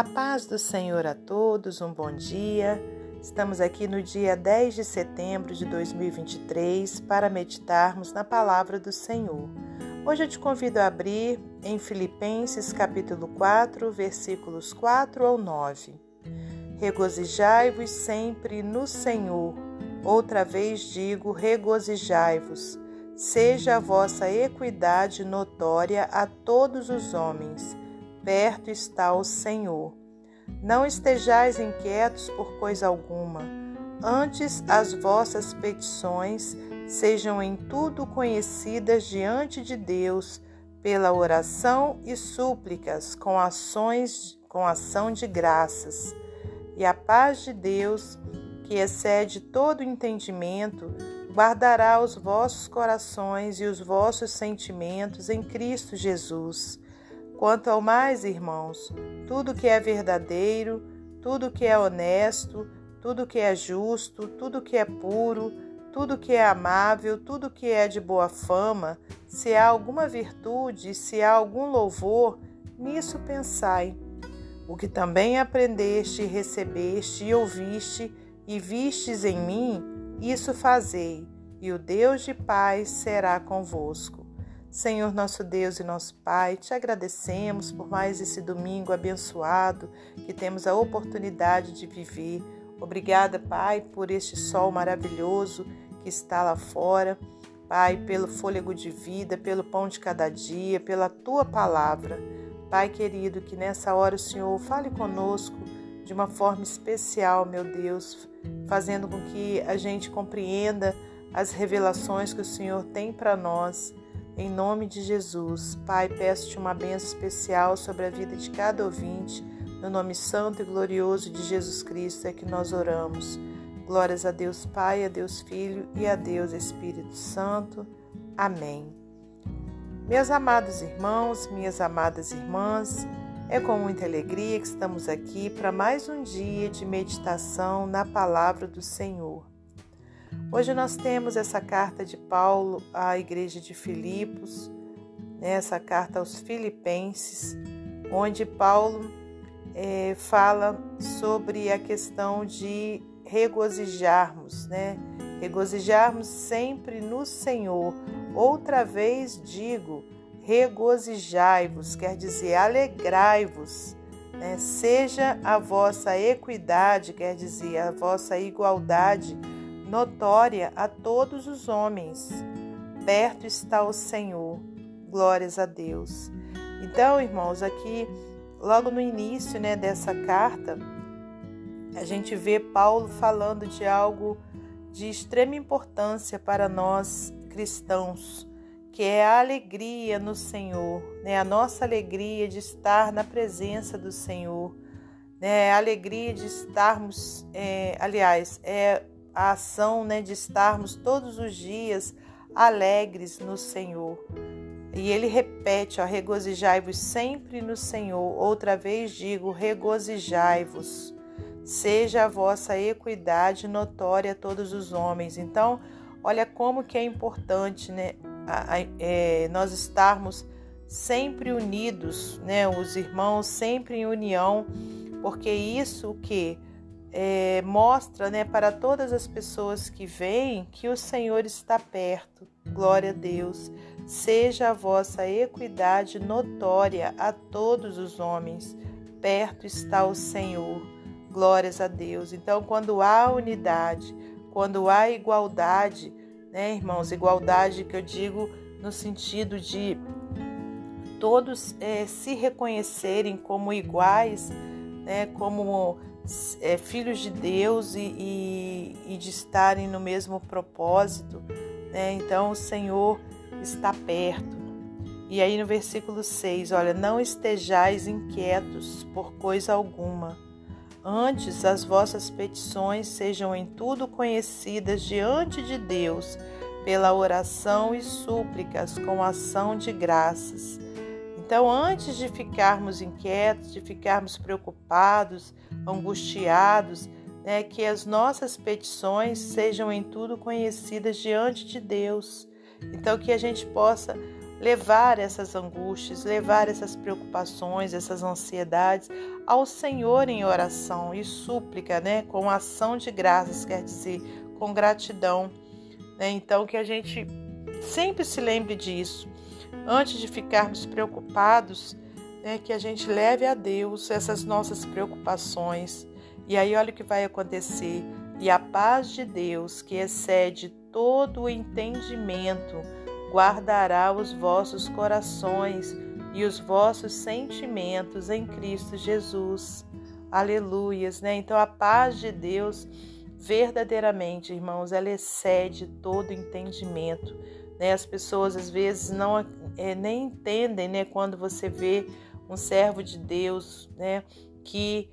A paz do Senhor a todos, um bom dia. Estamos aqui no dia 10 de setembro de 2023 para meditarmos na palavra do Senhor. Hoje eu te convido a abrir em Filipenses capítulo 4, versículos 4 ao 9. Regozijai-vos sempre no Senhor. Outra vez digo, regozijai-vos. Seja a vossa equidade notória a todos os homens perto está o Senhor. Não estejais inquietos por coisa alguma, antes as vossas petições sejam em tudo conhecidas diante de Deus pela oração e súplicas com ações com ação de graças. E a paz de Deus, que excede todo entendimento, guardará os vossos corações e os vossos sentimentos em Cristo Jesus. Quanto ao mais, irmãos, tudo que é verdadeiro, tudo que é honesto, tudo que é justo, tudo que é puro, tudo que é amável, tudo que é de boa fama, se há alguma virtude, se há algum louvor, nisso pensai. O que também aprendeste, recebeste e ouviste e vistes em mim, isso fazei, e o Deus de paz será convosco. Senhor nosso Deus e nosso Pai, te agradecemos por mais esse domingo abençoado que temos a oportunidade de viver. Obrigada, Pai, por este sol maravilhoso que está lá fora. Pai, pelo fôlego de vida, pelo pão de cada dia, pela tua palavra. Pai querido, que nessa hora o Senhor fale conosco de uma forma especial, meu Deus, fazendo com que a gente compreenda as revelações que o Senhor tem para nós em nome de Jesus, Pai, peço-te uma bênção especial sobre a vida de cada ouvinte. No nome santo e glorioso de Jesus Cristo é que nós oramos. Glórias a Deus Pai, a Deus Filho e a Deus Espírito Santo. Amém. Meus amados irmãos, minhas amadas irmãs, é com muita alegria que estamos aqui para mais um dia de meditação na palavra do Senhor. Hoje nós temos essa carta de Paulo à igreja de Filipos, né, essa carta aos Filipenses, onde Paulo é, fala sobre a questão de regozijarmos, né? Regozijarmos sempre no Senhor. Outra vez digo, regozijai-vos, quer dizer, alegrai-vos. Né? Seja a vossa equidade, quer dizer, a vossa igualdade notória a todos os homens. Perto está o Senhor. Glórias a Deus. Então, irmãos, aqui logo no início, né, dessa carta, a gente vê Paulo falando de algo de extrema importância para nós cristãos, que é a alegria no Senhor, né? A nossa alegria de estar na presença do Senhor, né? A alegria de estarmos, é, aliás, é a ação né, de estarmos todos os dias alegres no Senhor. E ele repete: regozijai-vos sempre no Senhor. Outra vez digo: regozijai-vos. Seja a vossa equidade notória a todos os homens. Então, olha como que é importante né, a, a, é, nós estarmos sempre unidos, né, os irmãos sempre em união, porque isso que é, mostra né, para todas as pessoas que veem que o Senhor está perto. Glória a Deus. Seja a vossa equidade notória a todos os homens. Perto está o Senhor. Glórias a Deus. Então, quando há unidade, quando há igualdade, né, irmãos? Igualdade que eu digo no sentido de todos é, se reconhecerem como iguais, né, como é, filhos de Deus e, e, e, de estarem no mesmo propósito. Né? Então o Senhor está perto. E aí no versículo 6, olha, não estejais inquietos por coisa alguma. Antes as vossas petições sejam em tudo conhecidas diante de Deus pela oração e súplicas com ação de graças. Então, antes de ficarmos inquietos, de ficarmos preocupados, angustiados, né, que as nossas petições sejam em tudo conhecidas diante de Deus. Então, que a gente possa levar essas angústias, levar essas preocupações, essas ansiedades ao Senhor em oração e súplica, né? Com ação de graças, quer dizer, com gratidão. Né? Então, que a gente sempre se lembre disso. Antes de ficarmos preocupados, né, que a gente leve a Deus essas nossas preocupações. E aí, olha o que vai acontecer. E a paz de Deus, que excede todo o entendimento, guardará os vossos corações e os vossos sentimentos em Cristo Jesus. Aleluias, né? Então a paz de Deus verdadeiramente, irmãos, ela excede todo entendimento. Né? As pessoas às vezes não é, nem entendem, né? Quando você vê um servo de Deus, né? Que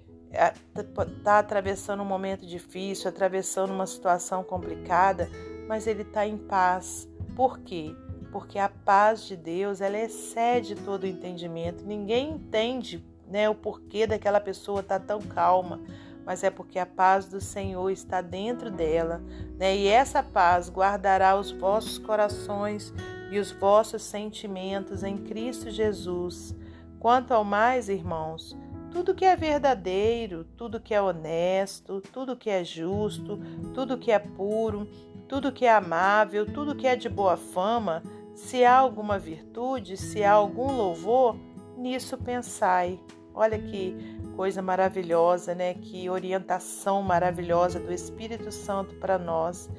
está atravessando um momento difícil, atravessando uma situação complicada, mas ele está em paz. Por quê? porque a paz de Deus ela excede todo o entendimento. Ninguém entende né, o porquê daquela pessoa estar tá tão calma, mas é porque a paz do Senhor está dentro dela, né? E essa paz guardará os vossos corações e os vossos sentimentos em Cristo Jesus. Quanto ao mais, irmãos, tudo que é verdadeiro, tudo que é honesto, tudo que é justo, tudo que é puro, tudo que é amável, tudo que é de boa fama, se há alguma virtude, se há algum louvor, nisso pensai. Olha que coisa maravilhosa, né? Que orientação maravilhosa do Espírito Santo para nós.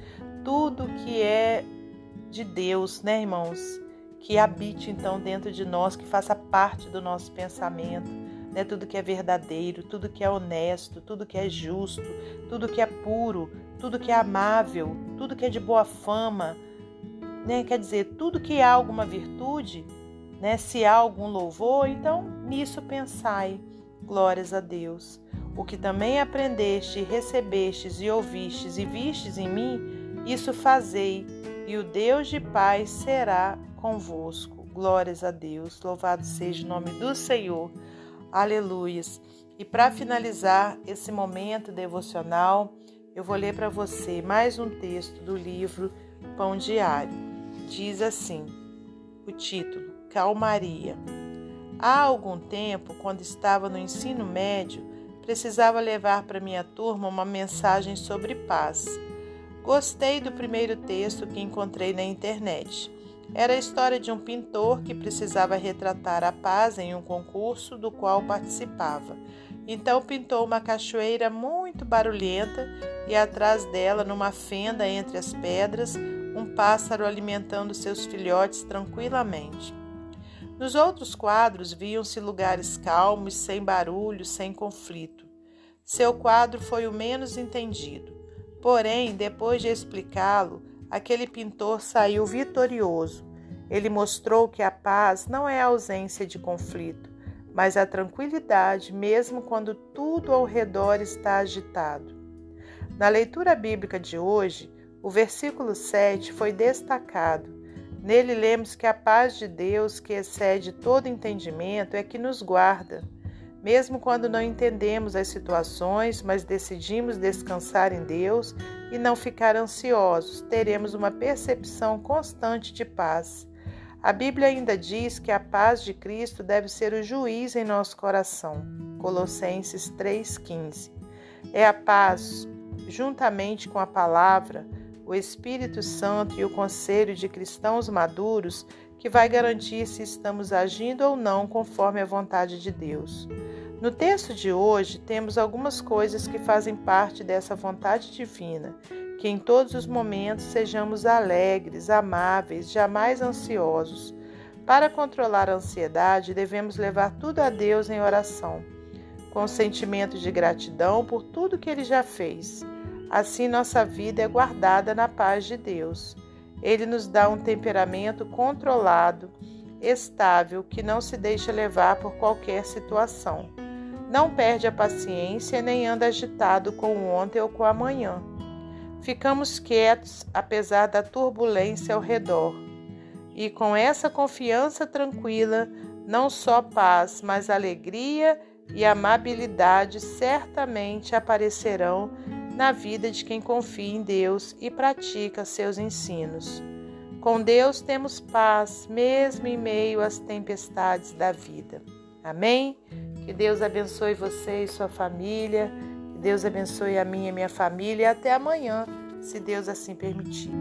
Tudo que é de Deus, né, irmãos? Que habite então dentro de nós, que faça parte do nosso pensamento, né? Tudo que é verdadeiro, tudo que é honesto, tudo que é justo, tudo que é puro, tudo que é amável, tudo que é de boa fama, né? Quer dizer, tudo que há alguma virtude, né? Se há algum louvor, então nisso pensai. Glórias a Deus. O que também aprendeste, recebestes e ouvistes e vistes em mim, isso fazei, e o Deus de paz será convosco. Glórias a Deus. Louvado seja o nome do Senhor. Aleluias. E para finalizar esse momento devocional, eu vou ler para você mais um texto do livro Pão Diário diz assim: o título Calmaria. Há algum tempo, quando estava no ensino médio, precisava levar para minha turma uma mensagem sobre paz. Gostei do primeiro texto que encontrei na internet. Era a história de um pintor que precisava retratar a paz em um concurso do qual participava. Então pintou uma cachoeira muito barulhenta e atrás dela, numa fenda entre as pedras, um pássaro alimentando seus filhotes tranquilamente. Nos outros quadros viam-se lugares calmos, sem barulho, sem conflito. Seu quadro foi o menos entendido. Porém, depois de explicá-lo, aquele pintor saiu vitorioso. Ele mostrou que a paz não é a ausência de conflito, mas a tranquilidade, mesmo quando tudo ao redor está agitado. Na leitura bíblica de hoje, o versículo 7 foi destacado. Nele lemos que a paz de Deus, que excede todo entendimento, é que nos guarda. Mesmo quando não entendemos as situações, mas decidimos descansar em Deus e não ficar ansiosos, teremos uma percepção constante de paz. A Bíblia ainda diz que a paz de Cristo deve ser o juiz em nosso coração. Colossenses 3,15. É a paz, juntamente com a palavra, o Espírito Santo e o conselho de cristãos maduros que vai garantir se estamos agindo ou não conforme a vontade de Deus. No texto de hoje, temos algumas coisas que fazem parte dessa vontade divina, que em todos os momentos sejamos alegres, amáveis, jamais ansiosos. Para controlar a ansiedade, devemos levar tudo a Deus em oração, com sentimento de gratidão por tudo que Ele já fez. Assim, nossa vida é guardada na paz de Deus. Ele nos dá um temperamento controlado, estável, que não se deixa levar por qualquer situação. Não perde a paciência nem anda agitado com o ontem ou com o amanhã. Ficamos quietos apesar da turbulência ao redor. E com essa confiança tranquila, não só paz, mas alegria e amabilidade certamente aparecerão na vida de quem confia em Deus e pratica seus ensinos. Com Deus temos paz, mesmo em meio às tempestades da vida. Amém? Que Deus abençoe você e sua família. Que Deus abençoe a minha e minha família. Até amanhã, se Deus assim permitir.